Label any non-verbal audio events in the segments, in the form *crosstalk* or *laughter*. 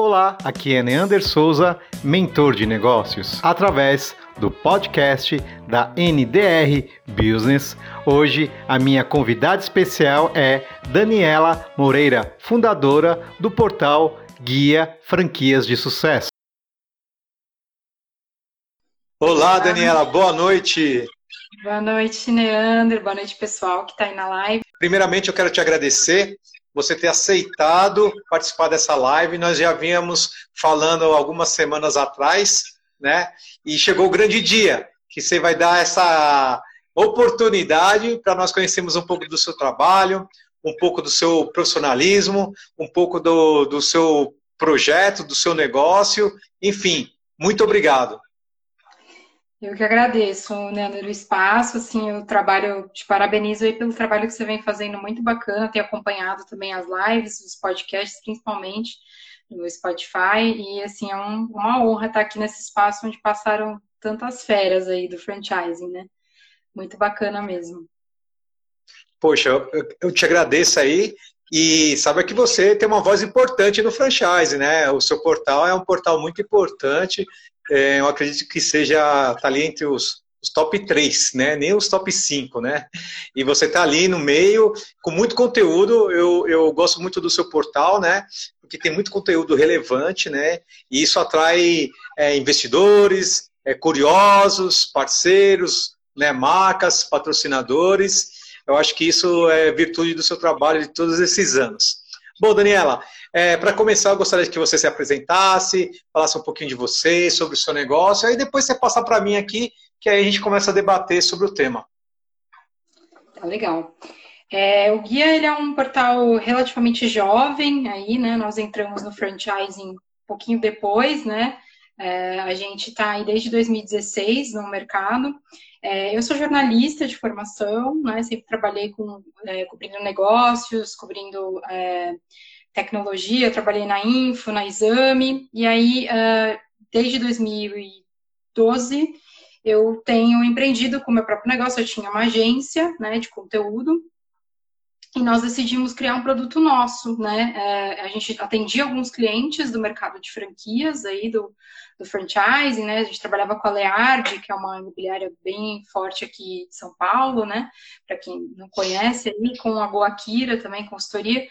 Olá, aqui é Neander Souza, mentor de negócios, através do podcast da NDR Business. Hoje a minha convidada especial é Daniela Moreira, fundadora do portal Guia Franquias de Sucesso. Olá, Daniela, boa noite. Boa noite, Neander. Boa noite, pessoal que está aí na live. Primeiramente, eu quero te agradecer você ter aceitado participar dessa live. Nós já vínhamos falando algumas semanas atrás, né? E chegou o grande dia que você vai dar essa oportunidade para nós conhecermos um pouco do seu trabalho, um pouco do seu profissionalismo, um pouco do, do seu projeto, do seu negócio. Enfim, muito obrigado. Eu que agradeço, Neander, o espaço, assim, o trabalho, te parabenizo aí pelo trabalho que você vem fazendo, muito bacana, ter acompanhado também as lives, os podcasts, principalmente no Spotify, e, assim, é um, uma honra estar aqui nesse espaço onde passaram tantas feras aí do franchising, né? Muito bacana mesmo. Poxa, eu, eu te agradeço aí, e sabe que você tem uma voz importante no franchise, né? O seu portal é um portal muito importante, é, eu acredito que seja tá ali entre os, os, top 3, né? Nem os top 5, né? E você está ali no meio, com muito conteúdo. Eu, eu gosto muito do seu portal, né? Porque tem muito conteúdo relevante, né? E isso atrai é, investidores, é, curiosos, parceiros, né? marcas, patrocinadores. Eu acho que isso é virtude do seu trabalho de todos esses anos. Bom, Daniela, é, para começar, eu gostaria que você se apresentasse, falasse um pouquinho de você, sobre o seu negócio, aí depois você passar para mim aqui, que aí a gente começa a debater sobre o tema. Tá legal. É, o Guia ele é um portal relativamente jovem, aí, né? Nós entramos no franchising um pouquinho depois, né? É, a gente está aí desde 2016 no mercado. É, eu sou jornalista de formação, né? Sempre trabalhei com é, cobrindo negócios, cobrindo é, tecnologia, trabalhei na Info, na Exame, e aí, uh, desde 2012, eu tenho empreendido com o meu próprio negócio, eu tinha uma agência, né, de conteúdo, e nós decidimos criar um produto nosso, né, é, a gente atendia alguns clientes do mercado de franquias aí, do, do franchising, né, a gente trabalhava com a Leard, que é uma imobiliária bem forte aqui de São Paulo, né, para quem não conhece aí, com a Boakira também, consultoria,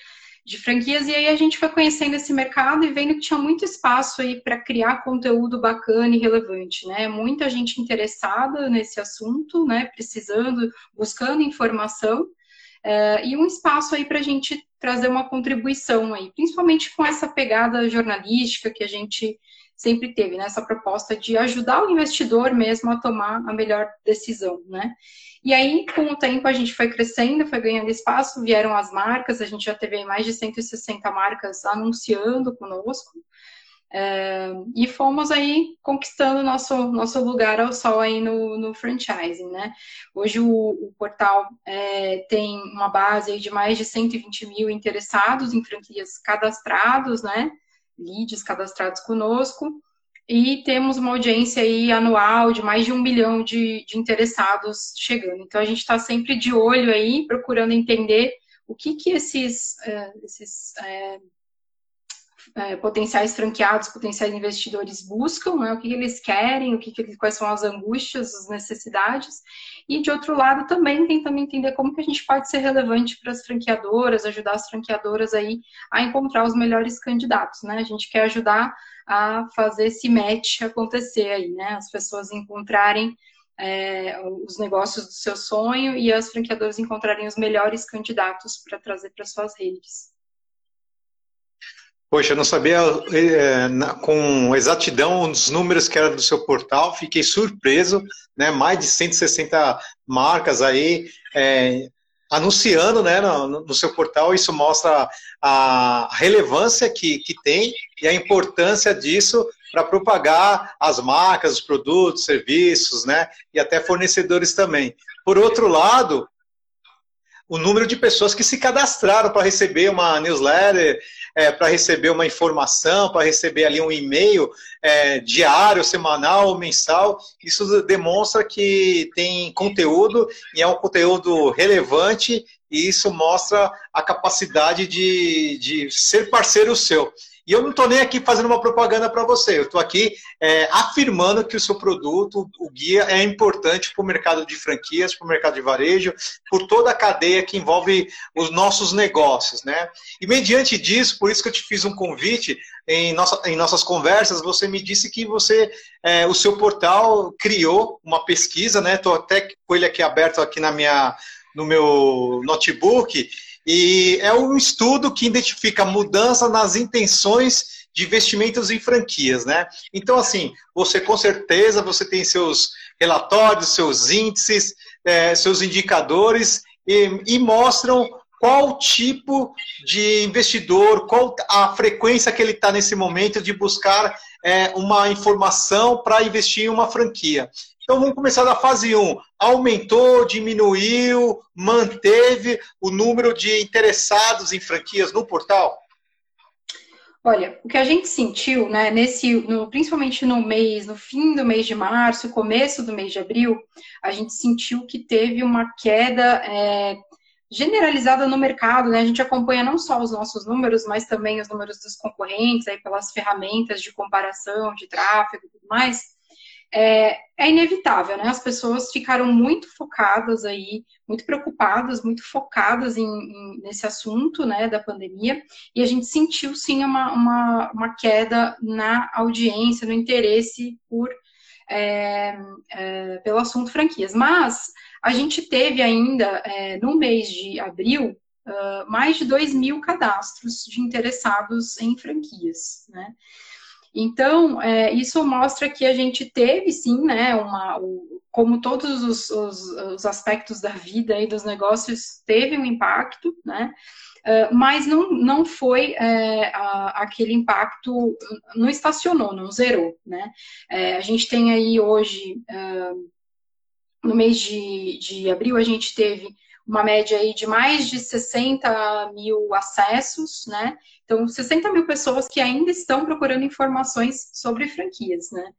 de franquias, e aí a gente foi conhecendo esse mercado e vendo que tinha muito espaço aí para criar conteúdo bacana e relevante, né? Muita gente interessada nesse assunto, né? Precisando, buscando informação, uh, e um espaço aí para a gente trazer uma contribuição aí, principalmente com essa pegada jornalística que a gente sempre teve, né? Essa proposta de ajudar o investidor mesmo a tomar a melhor decisão, né? E aí, com o tempo, a gente foi crescendo, foi ganhando espaço, vieram as marcas, a gente já teve mais de 160 marcas anunciando conosco. É, e fomos aí conquistando nosso, nosso lugar ao sol aí no, no franchising, né? Hoje o, o portal é, tem uma base de mais de 120 mil interessados em franquias cadastrados, né? Leads cadastrados conosco e temos uma audiência aí anual de mais de um milhão de, de interessados chegando. Então a gente está sempre de olho aí, procurando entender o que que esses, é, esses é, é, potenciais franqueados, potenciais investidores buscam, né? o que eles querem, o que, quais são as angústias, as necessidades, e de outro lado também tentando entender como que a gente pode ser relevante para as franqueadoras, ajudar as franqueadoras aí a encontrar os melhores candidatos, né? A gente quer ajudar a fazer esse match acontecer aí, né? As pessoas encontrarem é, os negócios do seu sonho e as franqueadoras encontrarem os melhores candidatos para trazer para suas redes. Poxa, eu não sabia é, na, com exatidão os números que eram do seu portal, fiquei surpreso, né? Mais de 160 marcas aí é, anunciando né, no, no, seu portal, isso mostra a relevância que, que tem e a importância disso para propagar as marcas, os produtos, serviços, né? E até fornecedores também. Por outro lado, o número de pessoas que se cadastraram para receber uma newsletter, é, para receber uma informação, para receber ali um e-mail é, diário, semanal, mensal, isso demonstra que tem conteúdo e é um conteúdo relevante e isso mostra a capacidade de, de ser parceiro seu. E eu não estou nem aqui fazendo uma propaganda para você, eu estou aqui é, afirmando que o seu produto, o guia, é importante para o mercado de franquias, para o mercado de varejo, por toda a cadeia que envolve os nossos negócios. Né? E mediante disso, por isso que eu te fiz um convite, em, nossa, em nossas conversas, você me disse que você, é, o seu portal criou uma pesquisa, né? Estou até com ele aqui aberto aqui na minha, no meu notebook, e é um estudo que identifica mudança nas intenções de investimentos em franquias, né? Então, assim, você com certeza você tem seus relatórios, seus índices, é, seus indicadores e, e mostram qual tipo de investidor, qual a frequência que ele está nesse momento de buscar é, uma informação para investir em uma franquia. Então vamos começar da fase 1. Aumentou, diminuiu, manteve o número de interessados em franquias no portal? Olha, o que a gente sentiu, né, nesse, no, principalmente no mês, no fim do mês de março, começo do mês de abril, a gente sentiu que teve uma queda é, generalizada no mercado, né? A gente acompanha não só os nossos números, mas também os números dos concorrentes, aí pelas ferramentas de comparação, de tráfego e tudo mais é, é, inevitável, né? As pessoas ficaram muito focadas aí, muito preocupadas, muito focadas em, em, nesse assunto, né, da pandemia, e a gente sentiu sim uma, uma, uma queda na audiência, no interesse por é, é, pelo assunto franquias. Mas a gente teve ainda, é, no mês de abril, uh, mais de 2 mil cadastros de interessados em franquias, né? Então, é, isso mostra que a gente teve, sim, né, uma, como todos os, os, os, aspectos da vida e dos negócios, teve um impacto, né, uh, mas não, não foi é, a, aquele impacto, não estacionou, não zerou, né. É, a gente tem aí hoje, uh, no mês de, de abril, a gente teve uma média aí de mais de 60 mil acessos, né? Então, 60 mil pessoas que ainda estão procurando informações sobre franquias, né?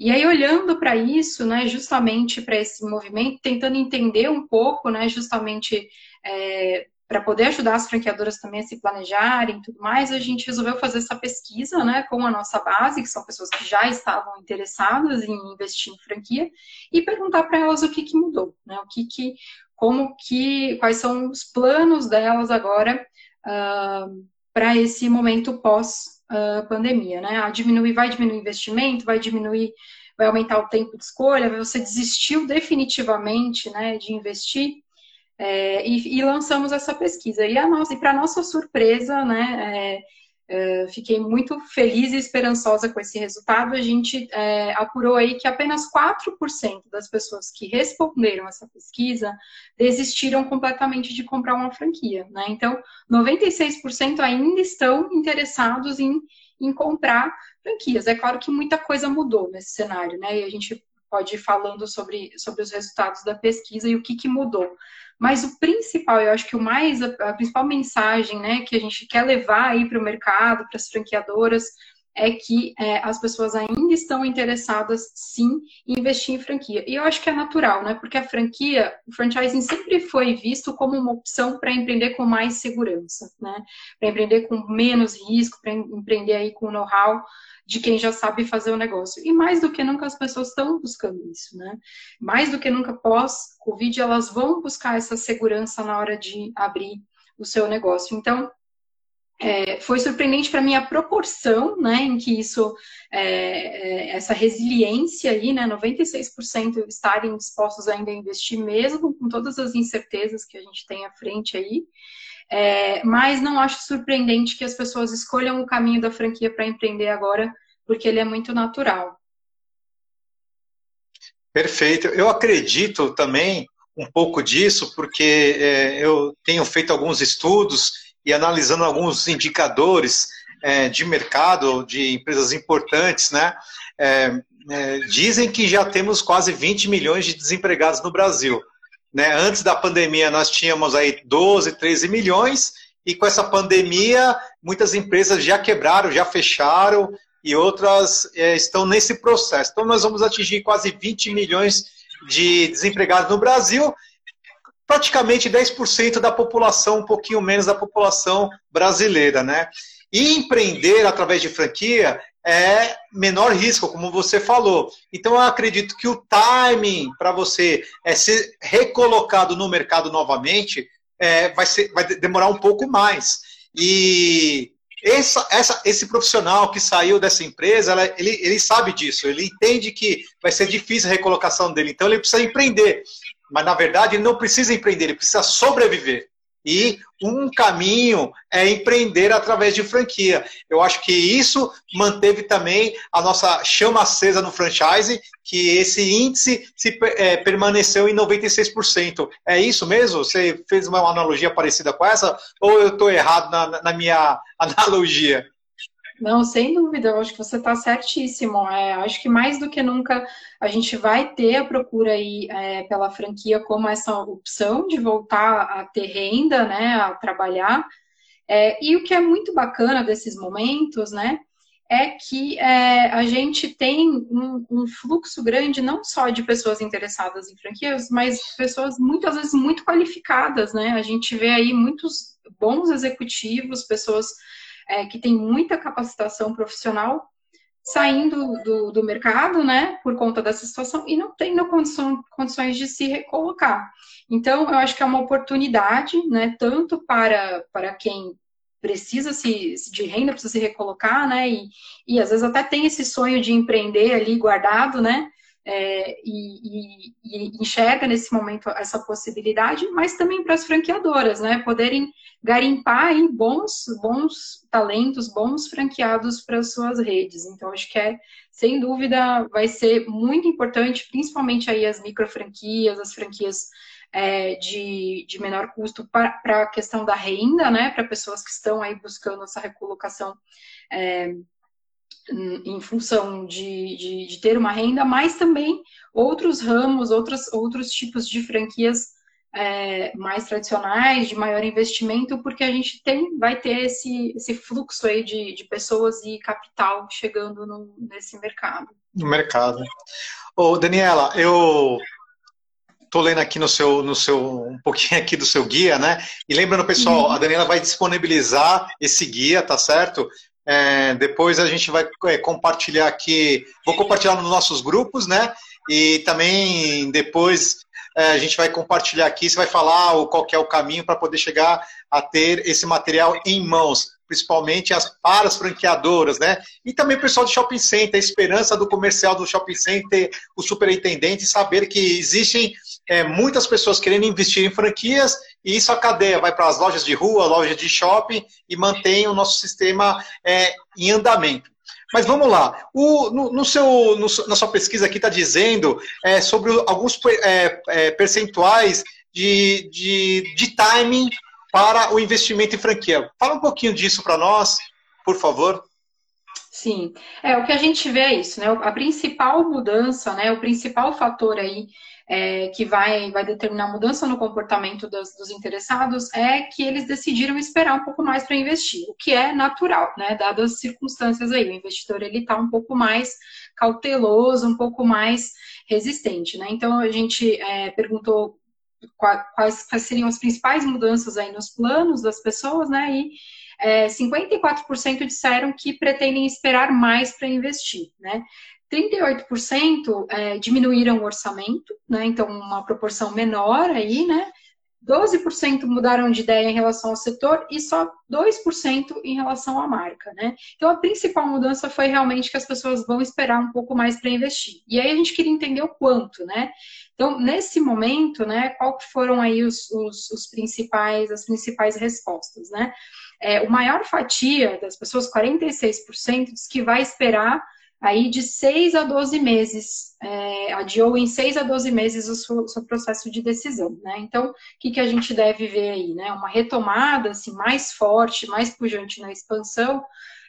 E aí, olhando para isso, né, justamente para esse movimento, tentando entender um pouco, né, justamente é, para poder ajudar as franqueadoras também a se planejarem e tudo mais, a gente resolveu fazer essa pesquisa, né, com a nossa base, que são pessoas que já estavam interessadas em investir em franquia, e perguntar para elas o que, que mudou, né, o que, que como que, quais são os planos delas agora uh, para esse momento pós uh, pandemia, né? A diminuir, vai diminuir o investimento, vai diminuir, vai aumentar o tempo de escolha, você desistiu definitivamente, né, de investir é, e, e, lançamos essa pesquisa. E a nossa, e para nossa surpresa, né, é, é, fiquei muito feliz e esperançosa com esse resultado. A gente é, apurou aí que apenas 4% das pessoas que responderam essa pesquisa desistiram completamente de comprar uma franquia. Né? Então, 96% ainda estão interessados em, em comprar franquias. É claro que muita coisa mudou nesse cenário, né? E a gente pode ir falando sobre, sobre os resultados da pesquisa e o que, que mudou. Mas o principal, eu acho que o mais, a, principal mensagem né, que a gente quer levar aí para o mercado, para as franqueadoras, é que é, as pessoas ainda estão interessadas, sim, em investir em franquia. E eu acho que é natural, né? Porque a franquia, o franchising sempre foi visto como uma opção para empreender com mais segurança, né? Para empreender com menos risco, para empreender aí com know-how de quem já sabe fazer o negócio. E mais do que nunca as pessoas estão buscando isso, né? Mais do que nunca pós-Covid, elas vão buscar essa segurança na hora de abrir o seu negócio. Então, é, foi surpreendente para mim a proporção, né, em que isso, é, é, essa resiliência aí, né, 96% estarem dispostos ainda a investir mesmo com todas as incertezas que a gente tem à frente aí. É, mas não acho surpreendente que as pessoas escolham o caminho da franquia para empreender agora, porque ele é muito natural. Perfeito. Eu acredito também um pouco disso, porque é, eu tenho feito alguns estudos e analisando alguns indicadores é, de mercado de empresas importantes, né? É, é, dizem que já temos quase 20 milhões de desempregados no Brasil. Né? Antes da pandemia, nós tínhamos aí 12, 13 milhões, e com essa pandemia, muitas empresas já quebraram, já fecharam, e outras é, estão nesse processo. Então, nós vamos atingir quase 20 milhões de desempregados no Brasil, praticamente 10% da população, um pouquinho menos da população brasileira, né? E empreender através de franquia é menor risco, como você falou. Então, eu acredito que o timing para você é ser recolocado no mercado novamente é, vai, ser, vai demorar um pouco mais. E essa, essa, esse profissional que saiu dessa empresa, ela, ele, ele sabe disso, ele entende que vai ser difícil a recolocação dele, então ele precisa empreender. Mas, na verdade, ele não precisa empreender, ele precisa sobreviver. E um caminho é empreender através de franquia. Eu acho que isso manteve também a nossa chama acesa no franchise, que esse índice se, é, permaneceu em 96%. É isso mesmo? Você fez uma analogia parecida com essa? Ou eu estou errado na, na minha *laughs* analogia? Não, sem dúvida, eu acho que você está certíssimo. É, acho que mais do que nunca a gente vai ter a procura aí é, pela franquia como essa opção de voltar a ter renda, né, a trabalhar. É, e o que é muito bacana desses momentos, né, é que é, a gente tem um, um, fluxo grande não só de pessoas interessadas em franquias, mas pessoas muitas vezes muito qualificadas, né? A gente vê aí muitos bons executivos, pessoas é, que tem muita capacitação profissional saindo do, do, mercado, né, por conta dessa situação e não tendo condição, condições de se recolocar. Então, eu acho que é uma oportunidade, né, tanto para, para quem precisa se, de renda, precisa se recolocar, né, e, e às vezes até tem esse sonho de empreender ali guardado, né, é, e, e, e, enxerga nesse momento essa possibilidade, mas também para as franqueadoras, né, poderem garimpar aí bons, bons talentos, bons franqueados para as suas redes. Então, acho que é, sem dúvida, vai ser muito importante, principalmente aí as micro franquias, as franquias é, de, de menor custo para a questão da renda, né, para pessoas que estão aí buscando essa recolocação é, em função de, de, de, ter uma renda, mas também outros ramos, outros, outros tipos de franquias é, mais tradicionais, de maior investimento, porque a gente tem, vai ter esse, esse fluxo aí de, de pessoas e capital chegando no, nesse mercado. No mercado. Ô, Daniela, eu tô lendo aqui no seu, no seu, um pouquinho aqui do seu guia, né? E lembrando, pessoal, uhum. a Daniela vai disponibilizar esse guia, tá certo? É, depois a gente vai é, compartilhar aqui, vou compartilhar nos nossos grupos, né? E também depois é, a gente vai compartilhar aqui, você vai falar o, qual é o caminho para poder chegar a ter esse material em mãos, principalmente as, para as franqueadoras, né? E também o pessoal do shopping center, a esperança do comercial do shopping center, o superintendente, saber que existem é, muitas pessoas querendo investir em franquias e isso a cadeia vai para as lojas de rua, lojas de shopping e mantém o nosso sistema é, em andamento. Mas vamos lá. O, no, no, seu, no, na sua pesquisa aqui está dizendo é, sobre alguns é, é, percentuais de, de, de timing para o investimento em franquia. Fala um pouquinho disso para nós, por favor. Sim, é o que a gente vê é isso, né? A principal mudança, né? O principal fator aí é, que vai, vai determinar mudança no comportamento dos, dos, interessados é que eles decidiram esperar um pouco mais para investir, o que é natural, né? Dadas as circunstâncias aí, o investidor ele está um pouco mais cauteloso, um pouco mais resistente, né? Então a gente é, perguntou quais, quais, seriam as principais mudanças aí nos planos das pessoas, né? E é, 54% disseram que pretendem esperar mais para investir, né? 38% é, diminuíram o orçamento, né? Então, uma proporção menor aí, né? 12% mudaram de ideia em relação ao setor e só 2% em relação à marca, né? Então, a principal mudança foi realmente que as pessoas vão esperar um pouco mais para investir. E aí a gente queria entender o quanto, né? Então, nesse momento, né, qual foram aí os, os, os principais, as principais respostas, né? É, o maior fatia das pessoas, 46%, diz que vai esperar aí de 6 a 12 meses, é, adiou em 6 a 12 meses o seu, seu processo de decisão, né? Então, o que, que a gente deve ver aí, né? Uma retomada, assim, mais forte, mais pujante na expansão,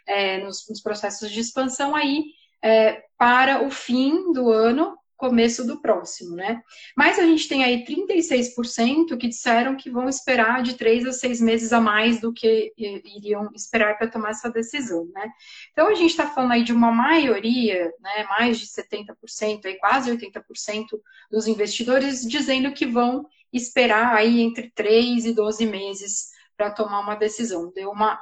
é, nos, nos, processos de expansão aí, é, para o fim do ano, começo do próximo, né? Mas a gente tem aí 36% que disseram que vão esperar de três a seis meses a mais do que iriam esperar para tomar essa decisão, né? Então a gente está falando aí de uma maioria, né, mais de 70%, aí quase 80% dos investidores dizendo que vão esperar aí entre 3 e 12 meses para tomar uma decisão. Deu uma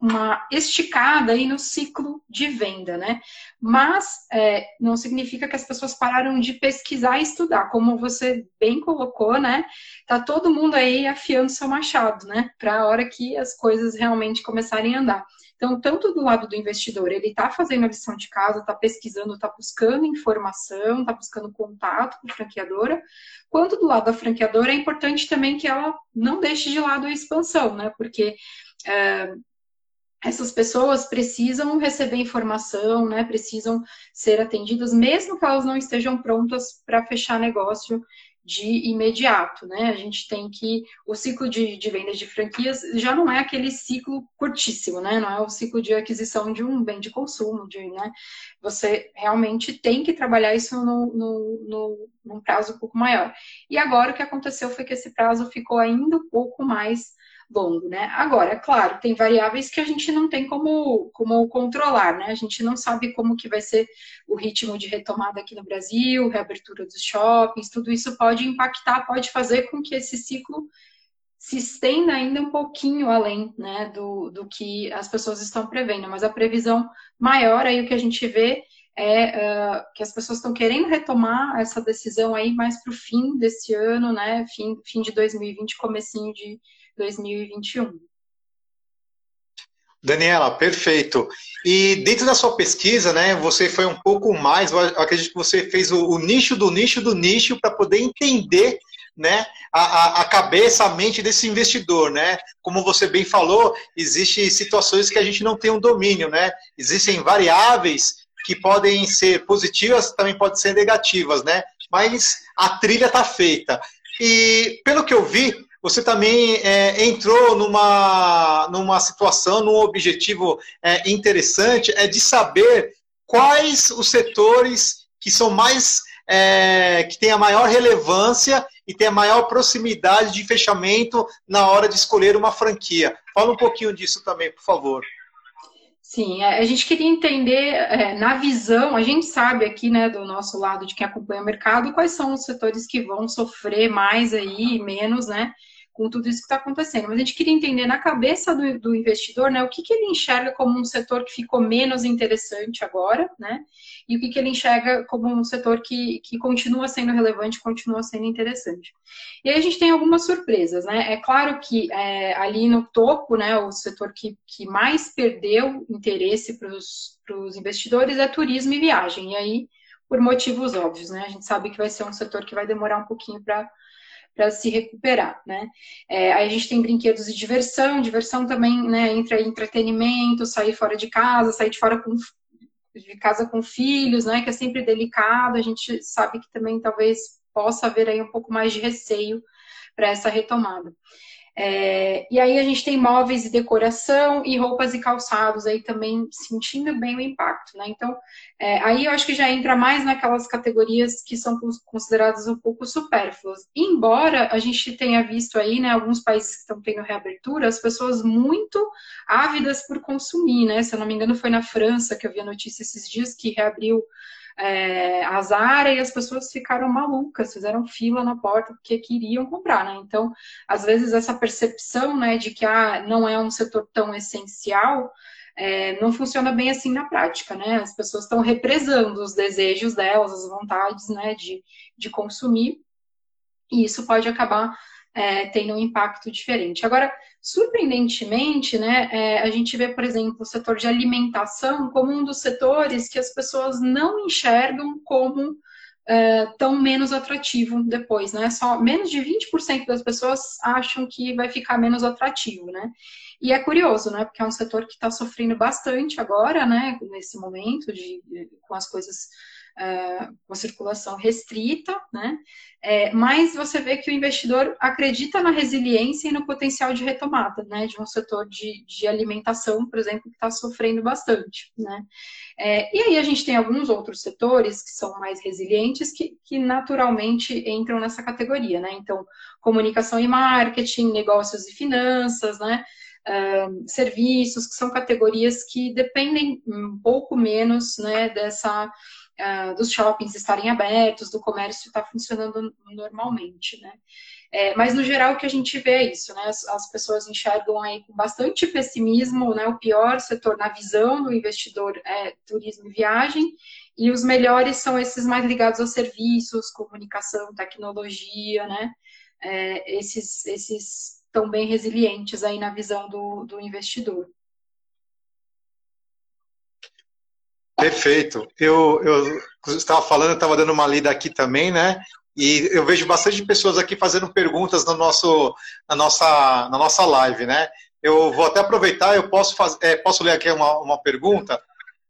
uma esticada aí no ciclo de venda, né? Mas é, não significa que as pessoas pararam de pesquisar e estudar, como você bem colocou, né? Tá todo mundo aí afiando seu machado, né? Para a hora que as coisas realmente começarem a andar. Então, tanto do lado do investidor, ele está fazendo a lição de casa, está pesquisando, está buscando informação, está buscando contato com a franqueadora, quanto do lado da franqueadora, é importante também que ela não deixe de lado a expansão, né? Porque é, essas pessoas precisam receber informação, né? Precisam ser atendidas, mesmo que elas não estejam prontas para fechar negócio de imediato, né? A gente tem que o ciclo de, de vendas de franquias já não é aquele ciclo curtíssimo, né? Não é o ciclo de aquisição de um bem de consumo, de, né? Você realmente tem que trabalhar isso no, no, no, num prazo um pouco maior. E agora o que aconteceu foi que esse prazo ficou ainda um pouco mais longo, né? Agora, é claro, tem variáveis que a gente não tem como, como controlar, né? A gente não sabe como que vai ser o ritmo de retomada aqui no Brasil, reabertura dos shoppings, tudo isso pode impactar, pode fazer com que esse ciclo se estenda ainda um pouquinho além né, do, do que as pessoas estão prevendo, mas a previsão maior aí o que a gente vê é uh, que as pessoas estão querendo retomar essa decisão aí mais para o fim desse ano, né? Fim, fim de 2020, comecinho de 2021. Daniela, perfeito. E dentro da sua pesquisa, né, você foi um pouco mais, acredito que você fez o, o nicho do nicho do nicho para poder entender né, a, a, cabeça, a mente desse investidor, né? Como você bem falou, existem situações que a gente não tem um domínio, né? Existem variáveis que podem ser positivas, também podem ser negativas, né? Mas a trilha está feita. E pelo que eu vi, você também é, entrou numa, numa situação, num objetivo é, interessante, é de saber quais os setores que são mais, é, que têm a maior relevância e têm a maior proximidade de fechamento na hora de escolher uma franquia. Fala um pouquinho disso também, por favor. Sim, é, a gente queria entender, é, na visão, a gente sabe aqui, né, do nosso lado de quem acompanha o mercado, quais são os setores que vão sofrer mais aí, menos, né, com tudo isso que está acontecendo. Mas a gente queria entender na cabeça do, do, investidor, né, o que, que ele enxerga como um setor que ficou menos interessante agora, né, e o que, que ele enxerga como um setor que, que continua sendo relevante, continua sendo interessante. E aí a gente tem algumas surpresas, né, é claro que é, ali no topo, né, o setor que, que mais perdeu interesse para os investidores é turismo e viagem, e aí por motivos óbvios, né, a gente sabe que vai ser um setor que vai demorar um pouquinho para para se recuperar, né? É, aí a gente tem brinquedos de diversão, diversão também, né? Entra entretenimento, sair fora de casa, sair de fora com de casa com filhos, né? Que é sempre delicado. A gente sabe que também talvez possa haver aí um pouco mais de receio para essa retomada. É, e aí a gente tem móveis e decoração e roupas e calçados aí também sentindo bem o impacto, né? Então, é, aí eu acho que já entra mais naquelas categorias que são consideradas um pouco supérfluas. Embora a gente tenha visto aí, né, alguns países que estão tendo reabertura, as pessoas muito ávidas por consumir, né? Se eu não me engano, foi na França que eu vi a notícia esses dias que reabriu é, a Zara e as pessoas ficaram malucas, fizeram fila na porta porque queriam comprar, né? Então, às vezes essa percepção, né, de que ah, não é um setor tão essencial, é, não funciona bem assim na prática, né? As pessoas estão represando os desejos delas, as vontades, né, de, de consumir, e isso pode acabar é, tendo um impacto diferente. Agora, surpreendentemente, né, é, a gente vê, por exemplo, o setor de alimentação como um dos setores que as pessoas não enxergam como é, tão menos atrativo depois, né? Só menos de 20% das pessoas acham que vai ficar menos atrativo, né? E é curioso, né? Porque é um setor que está sofrendo bastante agora, né? Nesse momento de, de com as coisas uh, com circulação restrita, né? É, mas você vê que o investidor acredita na resiliência e no potencial de retomada, né? De um setor de, de alimentação, por exemplo, que está sofrendo bastante, né? É, e aí a gente tem alguns outros setores que são mais resilientes que, que naturalmente entram nessa categoria, né? Então, comunicação e marketing, negócios e finanças, né? Uh, serviços, que são categorias que dependem um pouco menos né, dessa uh, dos shoppings estarem abertos, do comércio estar tá funcionando normalmente, né? É, mas no geral o que a gente vê é isso, né? As, as, pessoas enxergam aí com bastante pessimismo, né? O pior setor na visão do investidor é turismo e viagem, e os melhores são esses mais ligados aos serviços, comunicação, tecnologia, né? É, esses, esses estão bem resilientes aí na visão do, do investidor. Perfeito. Eu, eu estava falando, estava dando uma lida aqui também, né? E eu vejo bastante pessoas aqui fazendo perguntas no nosso, na, nossa, na nossa live, né? Eu vou até aproveitar, eu posso, fazer, é, posso ler aqui uma, uma pergunta?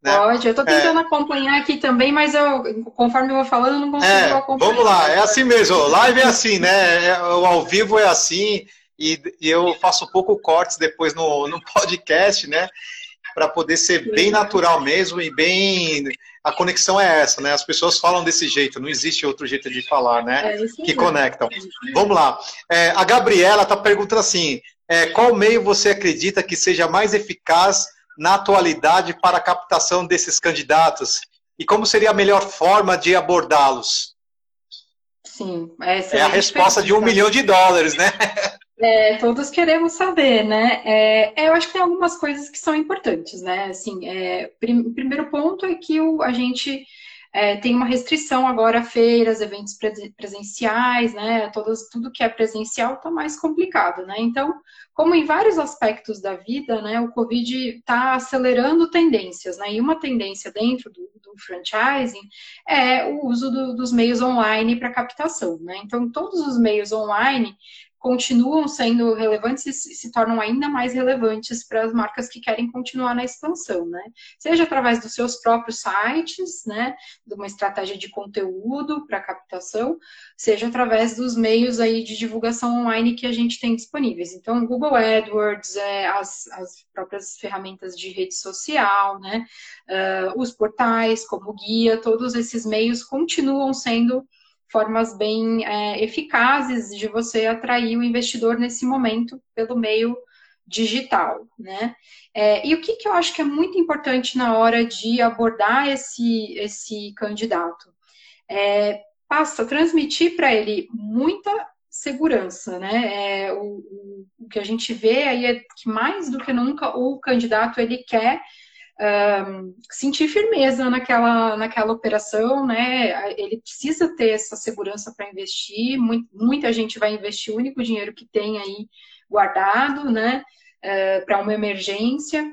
Né? Pode, eu estou tentando é... acompanhar aqui também, mas eu, conforme eu vou falando, eu não consigo é, acompanhar. Vamos lá, é assim mesmo, live é assim, né? É, o ao vivo é assim, e, e eu faço pouco cortes depois no, no podcast, né? Para poder ser bem natural mesmo e bem. A conexão é essa, né? As pessoas falam desse jeito, não existe outro jeito de falar, né? É que conectam. Vamos lá. É, a Gabriela está perguntando assim: é, qual meio você acredita que seja mais eficaz na atualidade para a captação desses candidatos? E como seria a melhor forma de abordá-los? Sim, essa é a resposta de um milhão de dólares, né? *laughs* É, todos queremos saber, né? É, eu acho que tem algumas coisas que são importantes, né? Assim, é, prim, primeiro ponto é que o, a gente é, tem uma restrição agora a feiras, eventos presenciais, né? Todos, tudo que é presencial está mais complicado, né? Então, como em vários aspectos da vida, né? O Covid está acelerando tendências, né? E uma tendência dentro do, do franchising é o uso do, dos meios online para captação, né? Então, todos os meios online continuam sendo relevantes e se tornam ainda mais relevantes para as marcas que querem continuar na expansão, né? Seja através dos seus próprios sites, né, de uma estratégia de conteúdo para captação, seja através dos meios aí de divulgação online que a gente tem disponíveis. Então, Google AdWords, é, as, as próprias ferramentas de rede social, né, uh, os portais como guia, todos esses meios continuam sendo formas bem é, eficazes de você atrair o investidor nesse momento pelo meio digital, né? É, e o que, que eu acho que é muito importante na hora de abordar esse, esse candidato? É, passa transmitir para ele muita segurança, né? É, o, o, que a gente vê aí é que mais do que nunca o candidato ele quer um, sentir firmeza naquela, naquela operação, né? Ele precisa ter essa segurança para investir. Muita gente vai investir o único dinheiro que tem aí guardado, né? Uh, para uma emergência.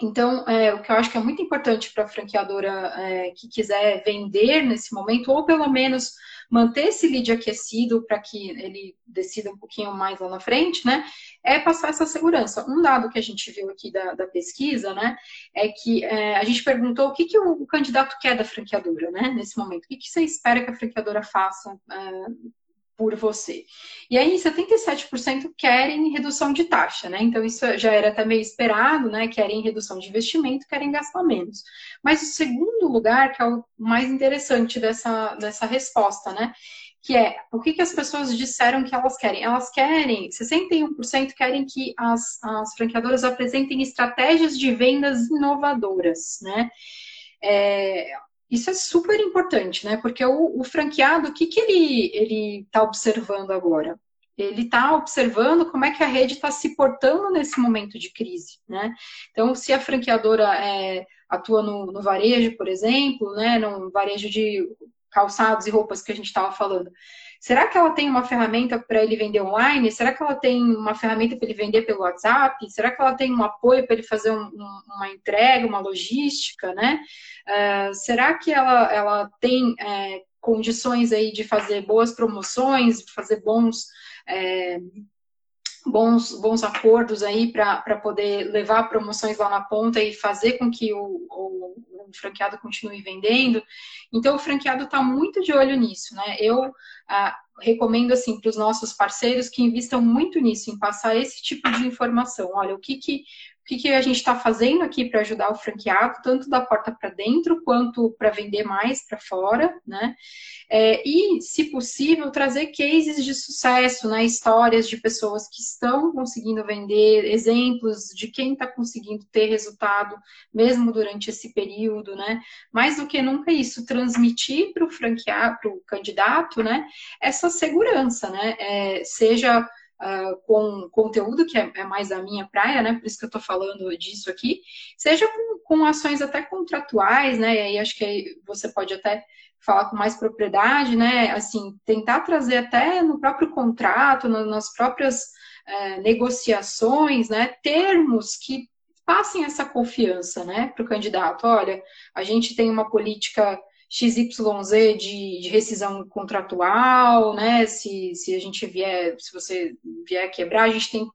Então, é, o que eu acho que é muito importante para a franqueadora é, que quiser vender nesse momento, ou pelo menos manter esse lead aquecido para que ele decida um pouquinho mais lá na frente, né? É passar essa segurança. Um dado que a gente viu aqui da, da pesquisa, né? É que é, a gente perguntou o que, que o candidato quer da franqueadora, né? Nesse momento. O que, que você espera que a franqueadora faça é, por você. E aí, 77% querem redução de taxa, né? Então, isso já era até meio esperado, né? Querem redução de investimento, querem gastar menos. Mas o segundo lugar, que é o mais interessante dessa, dessa resposta, né? Que é o que, que as pessoas disseram que elas querem? Elas querem, 61% querem que as, as franqueadoras apresentem estratégias de vendas inovadoras, né? É, isso é super importante, né? Porque o, o franqueado, o que, que ele está observando agora? Ele está observando como é que a rede está se portando nesse momento de crise, né? Então, se a franqueadora é, atua no, no, varejo, por exemplo, né, no varejo de calçados e roupas que a gente estava falando, Será que ela tem uma ferramenta para ele vender online? Será que ela tem uma ferramenta para ele vender pelo WhatsApp? Será que ela tem um apoio para ele fazer um, um, uma entrega, uma logística, né? Uh, será que ela, ela tem é, condições aí de fazer boas promoções, fazer bons é, bons, bons acordos aí para poder levar promoções lá na ponta e fazer com que o, o, o franqueado continue vendendo. Então, o franqueado está muito de olho nisso, né? Eu ah, recomendo, assim, para os nossos parceiros que investam muito nisso, em passar esse tipo de informação. Olha, o que, que o que, que a gente está fazendo aqui para ajudar o franqueado, tanto da porta para dentro quanto para vender mais para fora, né? É, e, se possível, trazer cases de sucesso, né? Histórias de pessoas que estão conseguindo vender, exemplos de quem está conseguindo ter resultado, mesmo durante esse período, né? Mais do que nunca isso, transmitir para o franqueado, para o candidato, né? Essa segurança, né? É, seja uh, com conteúdo, que é, é, mais a minha praia, né? Por isso que eu estou falando disso aqui, seja com, com, ações até contratuais, né? E aí acho que você pode até falar com mais propriedade, né? Assim, tentar trazer até no próprio contrato, no, nas próprias uh, negociações, né? Termos que passem essa confiança, né, para o candidato. Olha, a gente tem uma política XYZ de, de rescisão contratual, né? Se, se a gente vier, se você vier quebrar, a gente tem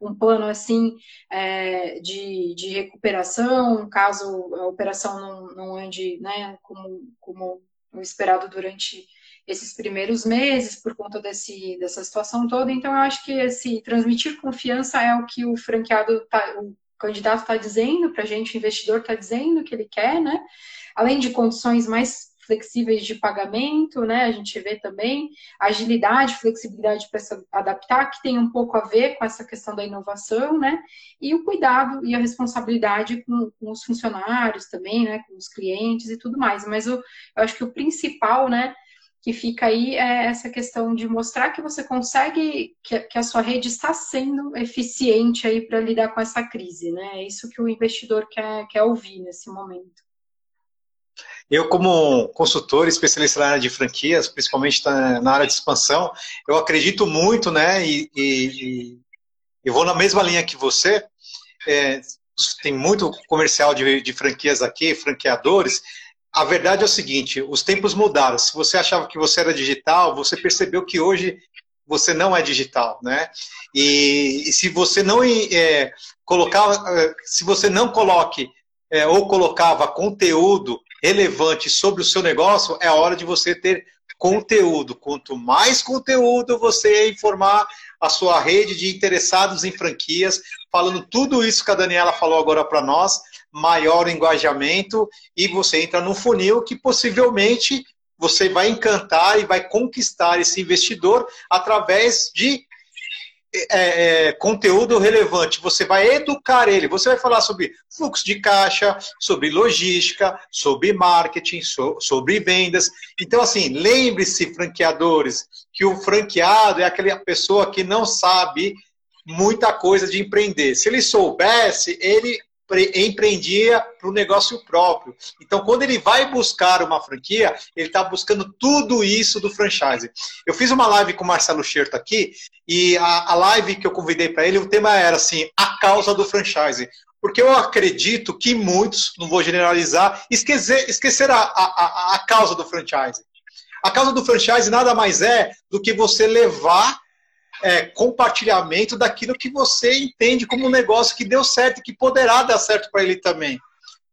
um plano assim é, de, de recuperação, caso a operação não, não ande né, como, como esperado durante esses primeiros meses por conta desse, dessa situação toda. Então, eu acho que esse transmitir confiança é o que o franqueado, tá, o candidato está dizendo para a gente, o investidor está dizendo que ele quer, né? Além de condições mais flexíveis de pagamento, né? A gente vê também agilidade, flexibilidade para se adaptar, que tem um pouco a ver com essa questão da inovação, né? E o cuidado e a responsabilidade com, com os funcionários também, né? Com os clientes e tudo mais. Mas eu, eu acho que o principal, né? Que fica aí é essa questão de mostrar que você consegue, que, a sua rede está sendo eficiente aí para lidar com essa crise, né? É isso que o investidor quer, quer ouvir nesse momento. Eu, como consultor especialista na área de franquias, principalmente na área de expansão, eu acredito muito, né, e, e, e vou na mesma linha que você. É, tem muito comercial de, de franquias aqui, franqueadores. A verdade é o seguinte: os tempos mudaram. Se você achava que você era digital, você percebeu que hoje você não é digital, né? E, e se você não é, colocar, é, se você não coloque é, ou colocava conteúdo relevante sobre o seu negócio, é a hora de você ter conteúdo. Quanto mais conteúdo você informar a sua rede de interessados em franquias, falando tudo isso que a Daniela falou agora para nós, maior engajamento e você entra num funil que possivelmente você vai encantar e vai conquistar esse investidor através de é, é, conteúdo relevante, você vai educar ele, você vai falar sobre fluxo de caixa, sobre logística, sobre marketing, so, sobre vendas. Então, assim, lembre-se, franqueadores, que o franqueado é aquela pessoa que não sabe muita coisa de empreender. Se ele soubesse, ele empreendia para o negócio próprio. Então, quando ele vai buscar uma franquia, ele está buscando tudo isso do franchise. Eu fiz uma live com o Marcelo Scherto aqui, e a, a live que eu convidei para ele, o tema era assim, a causa do franchise. Porque eu acredito que muitos, não vou generalizar, esquecer, esquecer a, a, a causa do franchise. A causa do franchise nada mais é do que você levar é, compartilhamento daquilo que você entende como um negócio que deu certo e que poderá dar certo para ele também.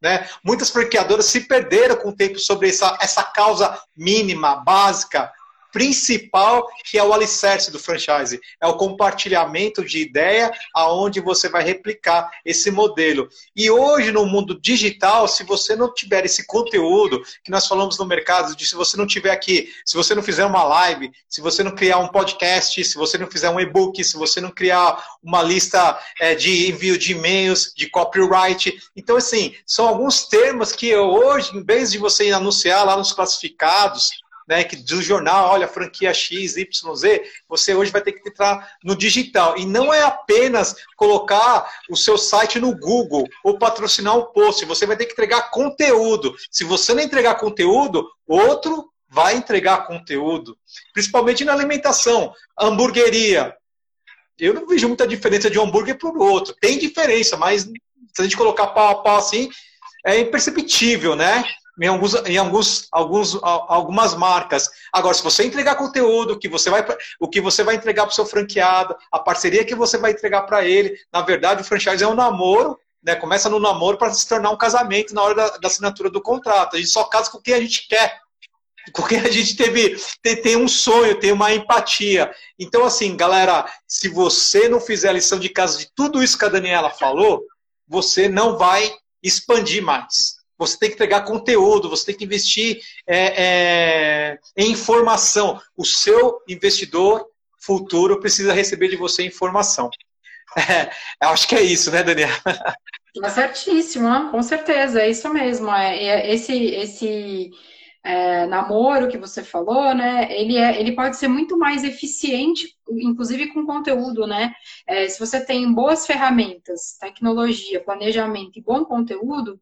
Né? Muitas franqueadoras se perderam com o tempo sobre essa, essa causa mínima, básica, principal, que é o alicerce do franchise. É o compartilhamento de ideia aonde você vai replicar esse modelo. E hoje, no mundo digital, se você não tiver esse conteúdo que nós falamos no mercado, de se você não tiver aqui, se você não fizer uma live, se você não criar um podcast, se você não fizer um e-book, se você não criar uma lista é, de envio de e-mails, de copyright. Então, assim, são alguns termos que hoje, em vez de você anunciar lá nos classificados, né, que do jornal, olha, franquia X, Y, Z, você hoje vai ter que entrar no digital. E não é apenas colocar o seu site no Google ou patrocinar um post, você vai ter que entregar conteúdo. Se você não entregar conteúdo, outro vai entregar conteúdo. Principalmente na alimentação. Hamburgueria. Eu não vejo muita diferença de um hambúrguer para o outro. Tem diferença, mas se a gente colocar pau a pau assim, é imperceptível, né? Em, alguns, em alguns, alguns, algumas marcas. Agora, se você entregar conteúdo, que você vai, o que você vai entregar para o seu franqueado, a parceria que você vai entregar para ele, na verdade, o franchise é um namoro, né? Começa no namoro para se tornar um casamento na hora da, da, assinatura do contrato. A gente só casa com o que a gente quer. Com que a gente teve, tem, tem um sonho, tem uma empatia. Então, assim, galera, se você não fizer a lição de casa de tudo isso que a Daniela falou, você não vai expandir mais. Você tem que entregar conteúdo, você tem que investir é, é, em informação. O seu investidor futuro precisa receber de você informação. É, acho que é isso, né, Daniela? Tá certíssimo, com certeza, é isso mesmo. É, é esse esse é, namoro que você falou, né? Ele, é, ele pode ser muito mais eficiente, inclusive com conteúdo, né? É, se você tem boas ferramentas, tecnologia, planejamento e bom conteúdo,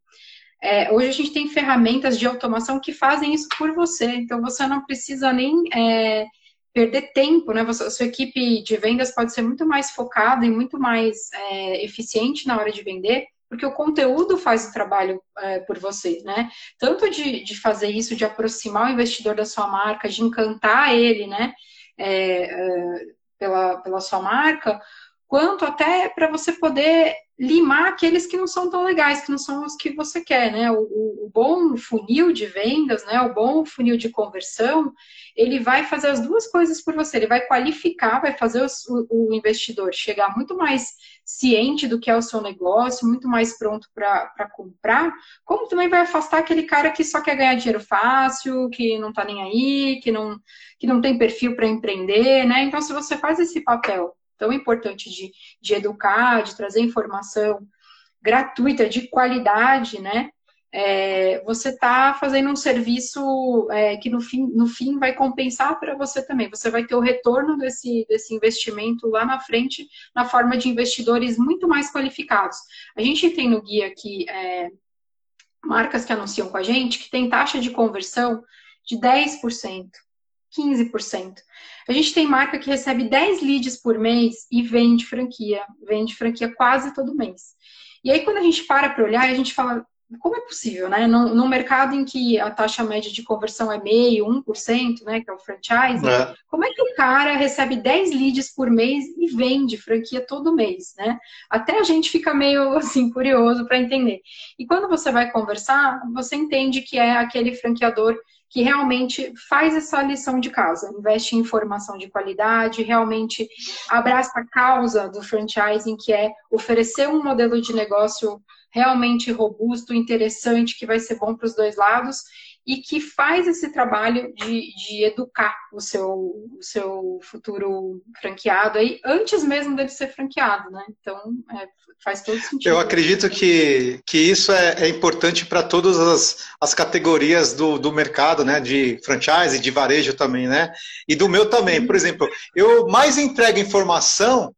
é, hoje a gente tem ferramentas de automação que fazem isso por você. Então você não precisa nem é, perder tempo, né? Você, sua equipe de vendas pode ser muito mais focada e muito mais é, eficiente na hora de vender, porque o conteúdo faz o trabalho é, por você, né? Tanto de, de fazer isso, de aproximar o investidor da sua marca, de encantar ele, né? É, é, pela, pela sua marca, quanto até para você poder limar aqueles que não são tão legais, que não são os que você quer, né? O, o, bom funil de vendas, né? O bom funil de conversão, ele vai fazer as duas coisas por você. Ele vai qualificar, vai fazer o, o investidor chegar muito mais ciente do que é o seu negócio, muito mais pronto para comprar, como também vai afastar aquele cara que só quer ganhar dinheiro fácil, que não está nem aí, que não, que não tem perfil para empreender, né? Então, se você faz esse papel tão importante de, de educar, de trazer informação gratuita, de qualidade, né? É, você está fazendo um serviço é, que no fim, no fim vai compensar para você também. Você vai ter o retorno desse, desse investimento lá na frente, na forma de investidores muito mais qualificados. A gente tem no guia aqui é, marcas que anunciam com a gente que tem taxa de conversão de 10%. 15%. A gente tem marca que recebe 10 leads por mês e vende franquia, vende franquia quase todo mês. E aí, quando a gente para para olhar, a gente fala, como é possível, né? Num, mercado em que a taxa média de conversão é meio, 1%, né? Que é o franchise, é. como é que o cara recebe 10 leads por mês e vende franquia todo mês, né? Até a gente fica meio *laughs* assim curioso para entender. E quando você vai conversar, você entende que é aquele franqueador que realmente faz essa lição de casa, investe em informação de qualidade, realmente abraça a causa do franchising, que é oferecer um modelo de negócio realmente robusto, interessante, que vai ser bom para os dois lados e que faz esse trabalho de, de educar o seu, o seu futuro franqueado aí, antes mesmo dele ser franqueado, né? Então, é, faz todo sentido. Eu acredito que, que isso é, é importante para todas as, as categorias do, do mercado, né? De franchise, de varejo também, né? E do meu também. Por exemplo, eu mais entrego informação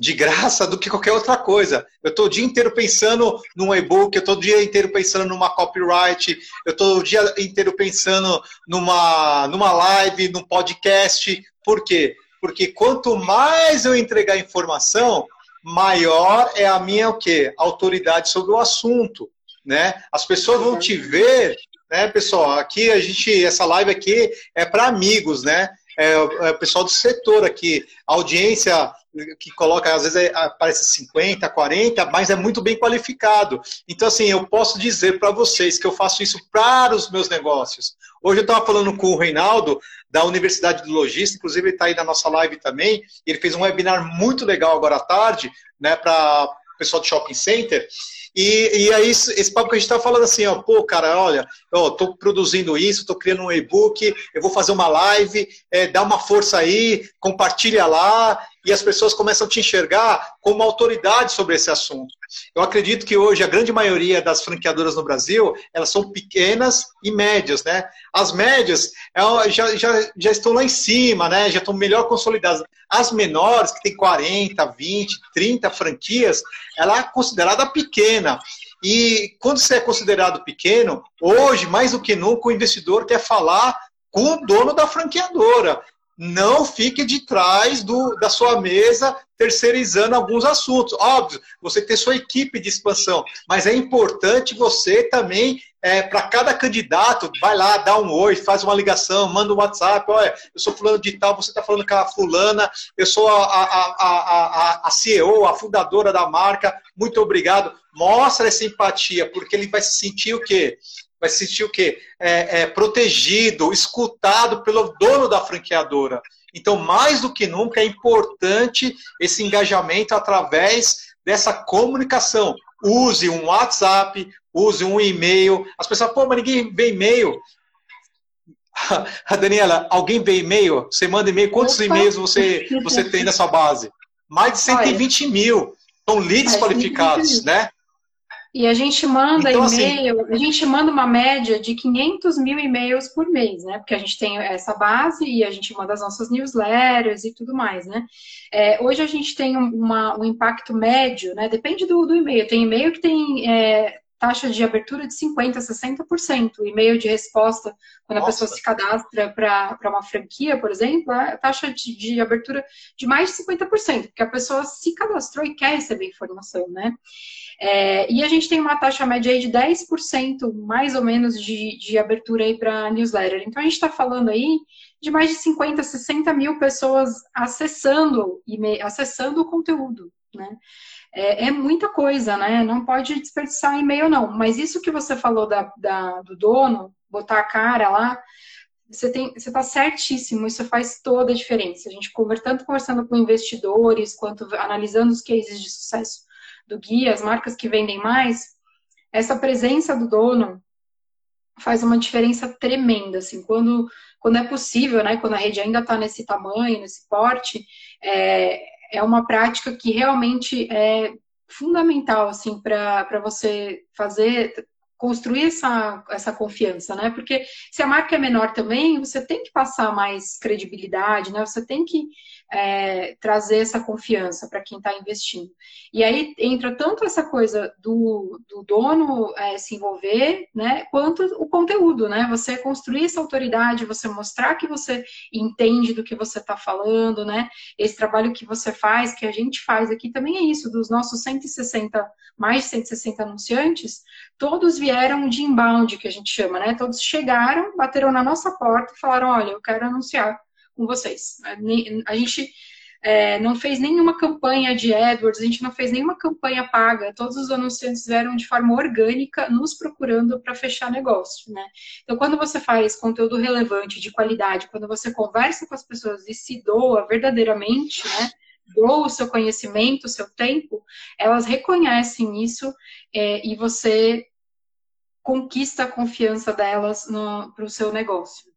de graça do que qualquer outra coisa. Eu estou o dia inteiro pensando num e-book, eu estou o dia inteiro pensando numa copyright, eu estou o dia inteiro pensando numa, numa live, num podcast. Por quê? Porque quanto mais eu entregar informação, maior é a minha o quê? autoridade sobre o assunto. Né? As pessoas vão te ver, né, pessoal? Aqui a gente, essa live aqui é para amigos, né? É, é o pessoal do setor aqui, audiência que coloca, às vezes é, aparece 50, 40, mas é muito bem qualificado. Então, assim, eu posso dizer para vocês que eu faço isso para os meus negócios. Hoje eu estava falando com o Reinaldo, da Universidade de Logística, inclusive ele está aí na nossa live também, ele fez um webinar muito legal agora à tarde, né, para o pessoal do Shopping Center, e, e aí, esse papo que a gente está falando assim, ó, pô, cara, olha, eu tô produzindo isso, tô criando um e-book, eu vou fazer uma live, é, dá uma força aí, compartilha lá, e as pessoas começam a te enxergar como autoridade sobre esse assunto. Eu acredito que hoje a grande maioria das franqueadoras no Brasil, elas são pequenas e médias, né? As médias já, já, já estão lá em cima, né? Já estão melhor consolidadas. As menores, que tem 40, 20, 30 franquias, ela é considerada pequena. E quando você é considerado pequeno, hoje, mais do que nunca, o investidor quer falar com o dono da franqueadora não fique de trás do, da sua mesa terceirizando alguns assuntos. Óbvio, você tem sua equipe de expansão, mas é importante você também, é, para cada candidato, vai lá, dá um oi, faz uma ligação, manda um WhatsApp, olha, eu sou fulano de tal, você está falando com a fulana, eu sou a, a, a, a, CEO, a fundadora da marca, muito obrigado. Mostra essa empatia, porque ele vai se sentir o quê? Vai se sentir o quê? É, é, protegido, escutado pelo dono da franqueadora. Então, mais do que nunca, é importante esse engajamento através dessa comunicação. use um WhatsApp, use um e-mail. As pessoas, pô, mas ninguém vê e-mail. A *laughs* Daniela, alguém vê e-mail? Você manda e-mail, quantos e-mails você, você tem na sua base? Mais de 120 Olha. mil. São leads qualificados, né? E a gente manda então, assim, e-mail, assim, a gente manda uma média de 500 mil e-mails por mês, né? Porque a gente tem essa base e a gente manda as nossas newsletters e tudo mais, né? É, hoje a gente tem uma, um impacto médio, né? Depende do, do e-mail. Tem e-mail que tem é, taxa de abertura de 50%, 60%. E-mail de resposta, quando Nossa. a pessoa se cadastra para uma franquia, por exemplo, a taxa de, de, abertura de mais de 50%, porque a pessoa se cadastrou e quer receber informação, né? É, e a gente tem uma taxa média aí de 10%, mais ou menos, de, de abertura aí para newsletter. Então, a gente está falando aí de mais de 50, 60 mil pessoas acessando, acessando o conteúdo, né? É, é, muita coisa, né? Não pode desperdiçar e-mail, não. Mas isso que você falou da, da, do dono, botar a cara lá, você tem, você está certíssimo, isso faz toda a diferença. A gente tanto conversando com investidores, quanto analisando os cases de sucesso do guia, as marcas que vendem mais, essa presença do dono faz uma diferença tremenda, assim, quando, quando é possível, né, quando a rede ainda está nesse tamanho, nesse porte, é, é uma prática que realmente é fundamental, assim, para você fazer, construir essa, essa confiança, né? Porque se a marca é menor também, você tem que passar mais credibilidade, né? Você tem que é, trazer essa confiança para quem está investindo. E aí entra tanto essa coisa do, do dono é, se envolver, né, quanto o conteúdo, né? Você construir essa autoridade, você mostrar que você entende do que você está falando, né? Esse trabalho que você faz, que a gente faz aqui também é isso, dos nossos 160, mais de 160 anunciantes, todos vieram de inbound, que a gente chama, né? Todos chegaram, bateram na nossa porta e falaram, olha, eu quero anunciar com vocês. A gente é, não fez nenhuma campanha de AdWords, a gente não fez nenhuma campanha paga, todos os anunciantes vieram de forma orgânica nos procurando para fechar negócio, né? Então, quando você faz conteúdo relevante, de qualidade, quando você conversa com as pessoas e se doa verdadeiramente, né? Doa o seu conhecimento, o seu tempo, elas reconhecem isso é, e você conquista a confiança delas para o seu negócio.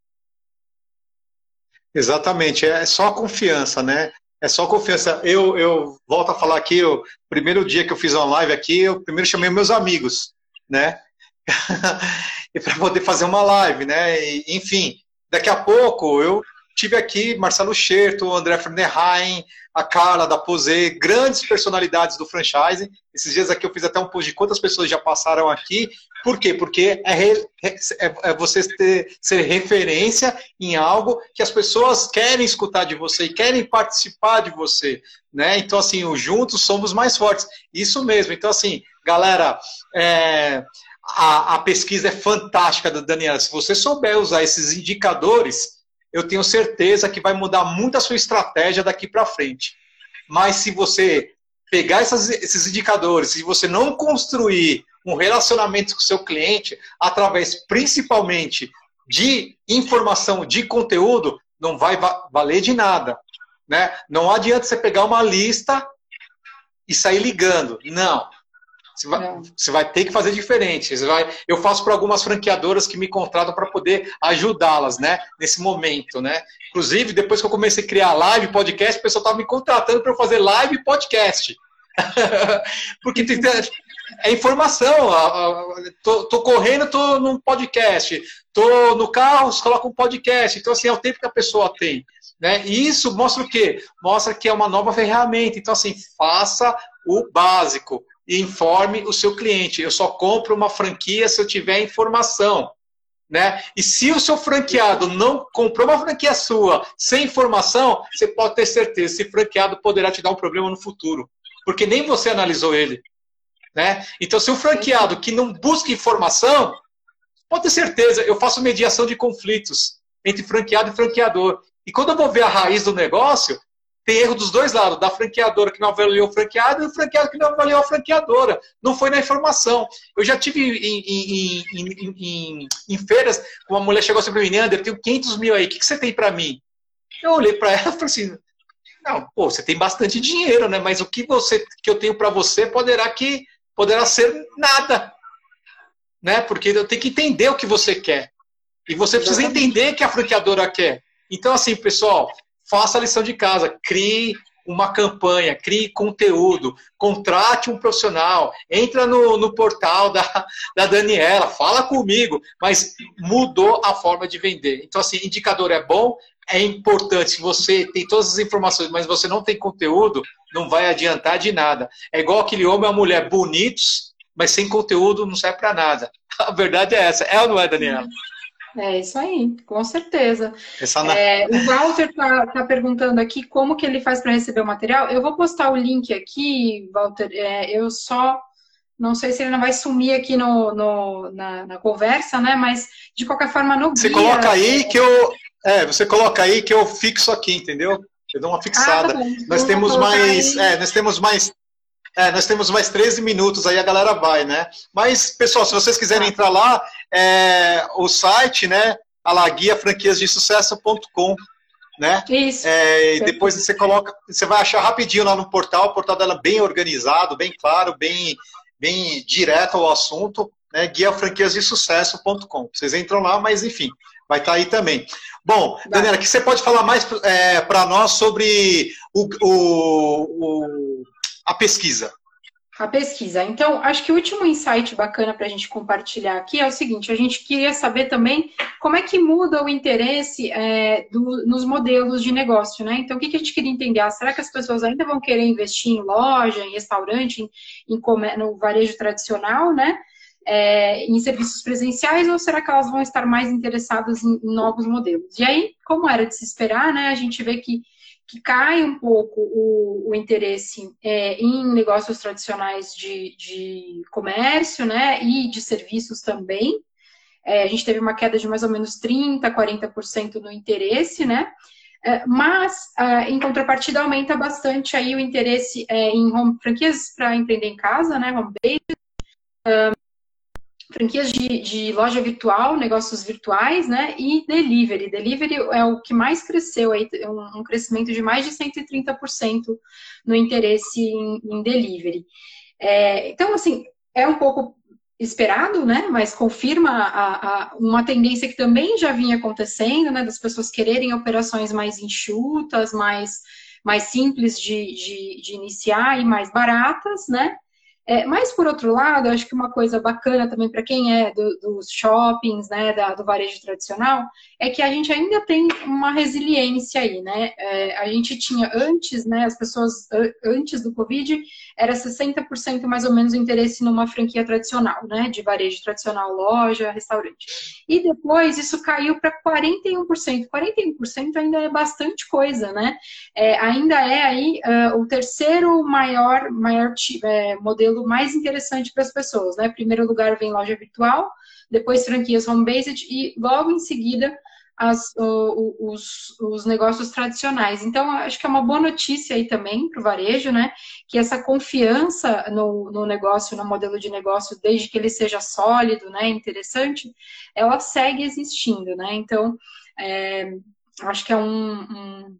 Exatamente, é só confiança, né? É só confiança. Eu, eu volto a falar aqui, o primeiro dia que eu fiz uma live aqui, eu primeiro chamei meus amigos, né? *laughs* e para poder fazer uma live, né? E, enfim, daqui a pouco eu tive aqui Marcelo Scherto, André Fernandes, a Carla da Posei, grandes personalidades do franchising. Esses dias aqui eu fiz até um post de quantas pessoas já passaram aqui. Por quê? Porque é, re, é, é você ter, ser referência em algo que as pessoas querem escutar de você e querem participar de você. Né? Então, assim, juntos somos mais fortes. Isso mesmo. Então, assim, galera, é, a, a pesquisa é fantástica da Daniela. Se você souber usar esses indicadores, eu tenho certeza que vai mudar muito a sua estratégia daqui para frente. Mas se você pegar essas, esses indicadores, se você não construir um relacionamento com o seu cliente, através principalmente de informação, de conteúdo, não vai valer de nada. Né? Não adianta você pegar uma lista e sair ligando. Não. Você vai, você vai, ter que fazer diferente. Vai, eu faço para algumas franqueadoras que me contratam para poder ajudá-las, né? Nesse momento, né? Inclusive, depois que eu comecei a criar live, podcast, o pessoal estava me contratando para eu fazer live e podcast. *laughs* Porque tem, é informação. Tô, tô, correndo, tô num podcast. Tô no carro, coloca um podcast. Então, assim, é o tempo que a pessoa tem. Né? E isso mostra o quê? Mostra que é uma nova ferramenta. Então, assim, faça o básico e informe o seu cliente. Eu só compro uma franquia se eu tiver informação. Né? E se o seu franqueado não comprou uma franquia sua sem informação, você pode ter certeza, esse franqueado poderá te dar um problema no futuro, porque nem você analisou ele. Né? Então, se o franqueado que não busca informação, pode ter certeza, eu faço mediação de conflitos entre franqueado e franqueador. E quando eu vou ver a raiz do negócio, tem erro dos dois lados, da franqueadora que não avaliou o franqueado e o franqueado que não avaliou a franqueadora. Não foi na informação. Eu já tive em, em, em, em, feiras, uma mulher chegou assim para mim, Ander, eu tenho 500 mil aí, o que, que você tem para mim? Eu olhei para ela e falei assim, não, pô, você tem bastante dinheiro, né? Mas o que você que eu tenho para você poderá que poderá ser nada. Né? Porque eu tenho que entender o que você quer. E você precisa entender o que a franqueadora quer. Então, assim, pessoal, faça a lição de casa, crie uma campanha, crie conteúdo, contrate um profissional, entra no, no portal da, da Daniela, fala comigo, mas mudou a forma de vender. Então, assim, indicador é bom, é importante. Se você tem todas as informações, mas você não tem conteúdo, não vai adiantar de nada. É igual aquele homem e a mulher bonitos, mas sem conteúdo não serve para nada. *laughs* A verdade é essa. É ou não é, Daniela? É isso aí, com certeza. É, o Walter está tá perguntando aqui como que ele faz para receber o material. Eu vou postar o link aqui, Walter. É, eu só não sei se ele não vai sumir aqui no, no na, na, conversa, né? Mas de qualquer forma no Você coloca aí é... que eu é, você coloca aí que eu fixo aqui, entendeu? Eu dou uma fixada. Ah, tá nós, temos mais, é, nós temos mais é, nós temos mais 13 minutos aí, a galera vai, né? Mas, pessoal, se vocês quiserem entrar lá, é, o site, né? A lá, guia franquias de sucesso.com, né? Isso. É, e depois você coloca, você vai achar rapidinho lá no portal, o portal dela é bem organizado, bem claro, bem, bem direto ao assunto, né? Guia franquias de sucesso.com. Vocês entram lá, mas enfim, vai estar tá aí também. Bom, Daniela, que você pode falar mais é, para nós sobre o, o, o a pesquisa? A pesquisa. Então, acho que o último insight bacana para a gente compartilhar aqui é o seguinte: a gente queria saber também como é que muda o interesse é, do, nos modelos de negócio, né? Então, o que, que a gente queria entender? Ah, será que as pessoas ainda vão querer investir em loja, em restaurante, em, em no varejo tradicional, né? É, em serviços presenciais ou será que elas vão estar mais interessadas em, em novos modelos? E aí, como era de se esperar, né? A gente vê que que cai um pouco o, o interesse é, em negócios tradicionais de, de, comércio, né, e de serviços também. É, a gente teve uma queda de mais ou menos 30%, 40% no interesse, né, é, mas, em contrapartida, aumenta bastante aí o interesse é, em home, franquias para empreender em casa, né, home base, franquias de, de, loja virtual, negócios virtuais, né? E delivery. Delivery é o que mais cresceu aí, um, um crescimento de mais de 130% no interesse em, em delivery. É, então, assim, é um pouco esperado, né? Mas confirma a, a, uma tendência que também já vinha acontecendo, né? Das pessoas quererem operações mais enxutas, mais, mais simples de, de, de iniciar e mais baratas, né? É, mas, por outro lado, acho que uma coisa bacana também para quem é do, dos shoppings, né, da, do varejo tradicional, é que a gente ainda tem uma resiliência aí, né? É, a gente tinha antes, né, as pessoas antes do Covid, era 60% mais ou menos o interesse numa franquia tradicional, né, de varejo tradicional, loja, restaurante. E depois isso caiu para 41%. 41% ainda é bastante coisa, né? É, ainda é aí uh, o terceiro maior, maior é, modelo modelo mais interessante para as pessoas, né? Primeiro lugar vem loja virtual, depois franquias home-based e logo em seguida as, os, os, negócios tradicionais. Então, acho que é uma boa notícia aí também para o varejo, né? Que essa confiança no, no, negócio, no modelo de negócio, desde que ele seja sólido, né? Interessante, ela segue existindo, né? Então, é, acho que é um, um,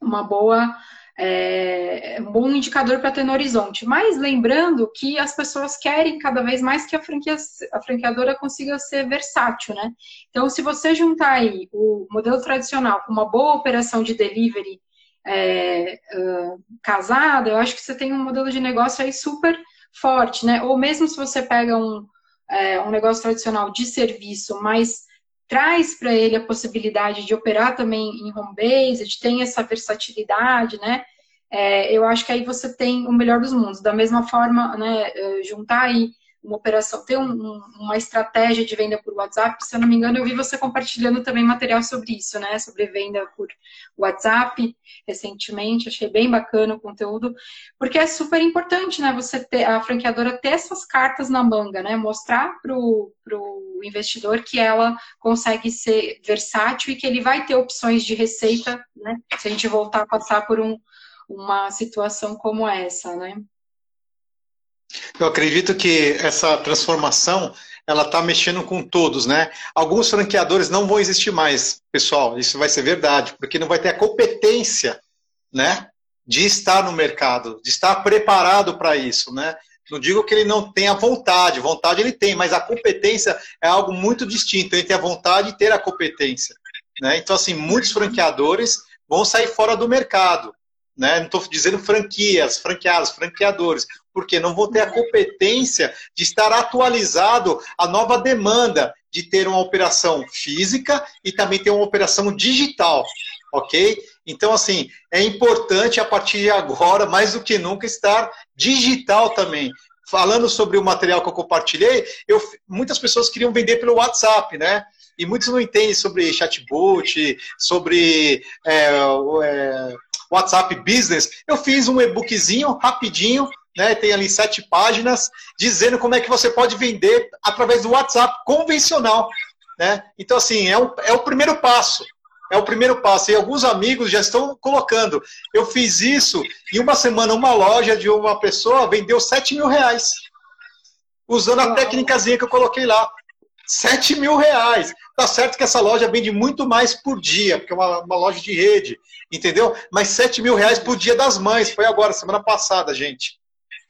uma boa é um bom indicador para ter no horizonte. Mas lembrando que as pessoas querem cada vez mais que a, franquia, a franqueadora consiga ser versátil, né? Então, se você juntar aí o modelo tradicional com uma boa operação de delivery é, uh, casada, eu acho que você tem um modelo de negócio aí super forte, né? Ou mesmo se você pega um, é, um negócio tradicional de serviço, mas traz para ele a possibilidade de operar também em home base, tem essa versatilidade, né? É, eu acho que aí você tem o melhor dos mundos. Da mesma forma, né, é, juntar aí uma operação, ter um, uma estratégia de venda por WhatsApp, se eu não me engano, eu vi você compartilhando também material sobre isso, né? Sobre venda por WhatsApp recentemente, achei bem bacana o conteúdo, porque é super importante, né? Você ter a franqueadora ter essas cartas na manga, né? Mostrar para o investidor que ela consegue ser versátil e que ele vai ter opções de receita, né? Se a gente voltar a passar por um, uma situação como essa, né? Eu acredito que essa transformação ela está mexendo com todos, né? Alguns franqueadores não vão existir mais, pessoal. Isso vai ser verdade, porque não vai ter a competência, né? De estar no mercado, de estar preparado para isso, né? Não digo que ele não tenha vontade, vontade ele tem, mas a competência é algo muito distinto entre a vontade e ter a competência. Né? Então, assim, muitos franqueadores vão sair fora do mercado. Né? Não estou dizendo franquias, franqueados, franqueadores, porque não vão ter a competência de estar atualizado a nova demanda de ter uma operação física e também ter uma operação digital, ok? Então, assim, é importante a partir de agora, mais do que nunca, estar digital também. Falando sobre o material que eu compartilhei, eu, muitas pessoas queriam vender pelo WhatsApp, né? E muitos não entendem sobre chatbot, sobre é, é, WhatsApp Business. Eu fiz um e-bookzinho rapidinho, né? Tem ali sete páginas, dizendo como é que você pode vender através do WhatsApp convencional. Né? Então, assim, é, um, é o primeiro passo. É o primeiro passo. E alguns amigos já estão colocando. Eu fiz isso em uma semana, uma loja de uma pessoa vendeu 7 mil reais. Usando a técnicazinha que eu coloquei lá. 7 mil reais. Tá certo que essa loja vende muito mais por dia, porque é uma, uma loja de rede, entendeu? Mas 7 mil reais por dia das mães. Foi agora, semana passada, gente.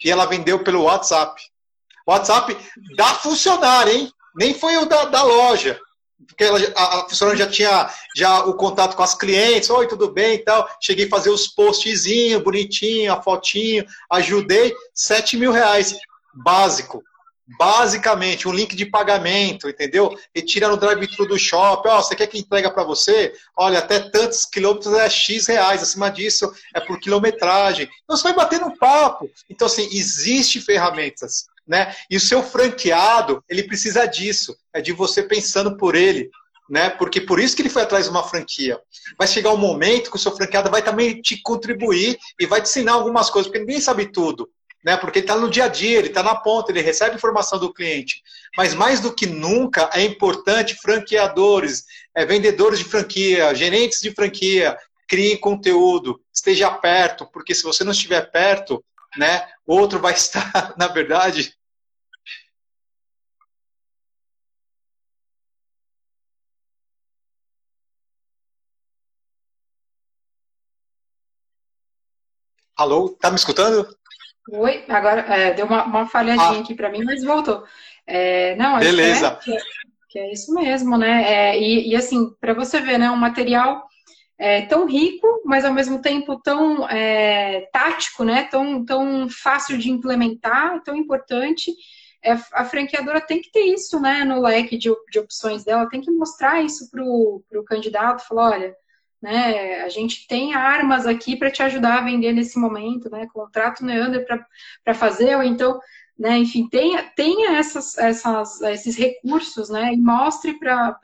E ela vendeu pelo WhatsApp. WhatsApp da funcionária, hein? Nem foi o da, da loja porque ela, a, a funcionária já tinha já o contato com as clientes, oi, tudo bem e tal. Cheguei a fazer os postzinhos, bonitinho, a fotinho, ajudei, 7 mil reais, básico. Basicamente, um link de pagamento, entendeu? Retira no drive-thru do shopping, ó, oh, você quer que entrega para você? Olha, até tantos quilômetros é X reais, acima disso é por quilometragem. Então você vai bater no papo. Então, assim, existe ferramentas né? E o seu franqueado, ele precisa disso, é de você pensando por ele, né? Porque por isso que ele foi atrás de uma franquia. Vai chegar um momento que o seu franqueado vai também te contribuir e vai te ensinar algumas coisas, porque ninguém sabe tudo, né? Porque ele está no dia a dia, ele está na ponta, ele recebe informação do cliente. Mas mais do que nunca é importante franqueadores, é, vendedores de franquia, gerentes de franquia, criem conteúdo, esteja perto, porque se você não estiver perto, né, outro vai *laughs* estar, na verdade, Alô, tá me escutando? Oi, agora é, deu uma, uma falhadinha ah. aqui para mim, mas voltou. É, não, Beleza. Que é, que é, isso mesmo, né? É, e, e, assim, para você ver, né, um material é, tão rico, mas ao mesmo tempo tão é, tático, né? Tão, tão fácil de implementar, tão importante. a franqueadora tem que ter isso, né, no leque de, de opções dela, tem que mostrar isso para o candidato, falar, olha, né? A gente tem armas aqui para te ajudar a vender nesse momento, né? Contrato Neander para fazer, ou então, né? Enfim, tenha, tenha essas, essas, esses recursos, né? E mostre para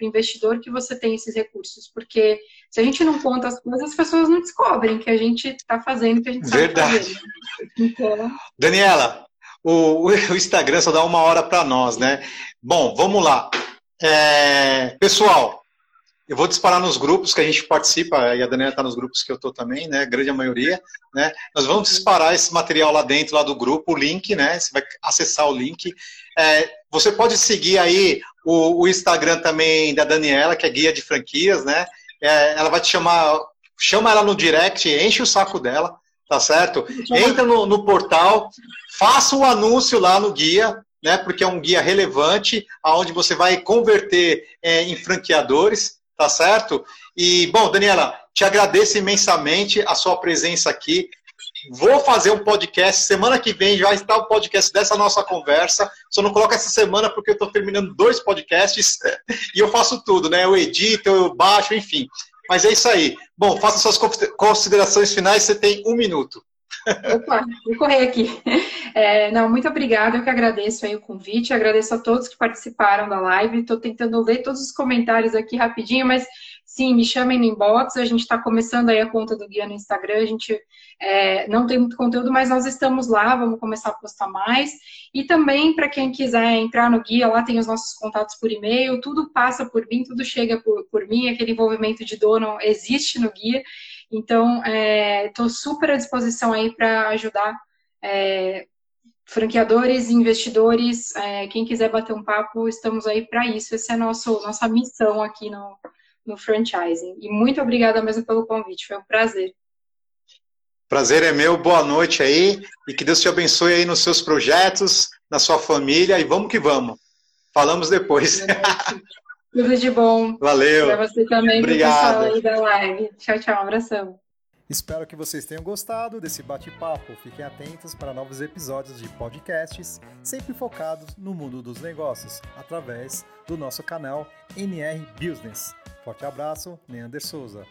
o investidor que você tem esses recursos, porque se a gente não conta as coisas, as pessoas não descobrem que a gente está fazendo, que a gente sabe Verdade. fazer. Então... Daniela, o, o Instagram só dá uma hora para nós, né? Bom, vamos lá. É, pessoal, eu vou disparar nos grupos que a gente participa, e a Daniela está nos grupos que eu estou também, né? Grande maioria, né? Nós vamos disparar esse material lá dentro lá do grupo, o link, né? Você vai acessar o link. É, você pode seguir aí o, o, Instagram também da Daniela, que é guia de franquias, né? É, ela vai te chamar, chama ela no direct, enche o saco dela, tá certo? Entra no, no portal, faça o um anúncio lá no guia, né? Porque é um guia relevante, aonde você vai converter é, em franqueadores tá certo? E, bom, Daniela, te agradeço imensamente a sua presença aqui. Vou fazer um podcast, semana que vem já está o podcast dessa nossa conversa. Só não coloco essa semana porque eu estou terminando dois podcasts *laughs* e eu faço tudo, né? Eu edito, eu baixo, enfim. Mas é isso aí. Bom, faça suas considerações finais, você tem um minuto. Opa, vou correr aqui. *laughs* É, não, muito obrigada, eu que agradeço aí o convite, agradeço a todos que participaram da live, estou tentando ler todos os comentários aqui rapidinho, mas sim, me chamem no inbox, a gente está começando aí a conta do Guia no Instagram, a gente é, não tem muito conteúdo, mas nós estamos lá, vamos começar a postar mais, e também para quem quiser entrar no Guia, lá tem os nossos contatos por e-mail, tudo passa por mim, tudo chega por, por mim, aquele envolvimento de dono existe no Guia, então, estou é, super à disposição aí para ajudar é, franqueadores, investidores, é, quem quiser bater um papo, estamos aí para isso. Essa é a nosso, nossa missão aqui no, no franchising. E muito obrigada mesmo pelo convite, foi um prazer. Prazer é meu, boa noite aí e que Deus te abençoe aí nos seus projetos, na sua família e vamos que vamos. Falamos depois. *laughs* Tudo de bom. Valeu. Para você também, Obrigado. pessoal aí da live. Tchau, tchau. Um abração. Espero que vocês tenham gostado desse bate-papo. Fiquem atentos para novos episódios de podcasts, sempre focados no mundo dos negócios, através do nosso canal NR Business. Forte abraço, Neander Souza.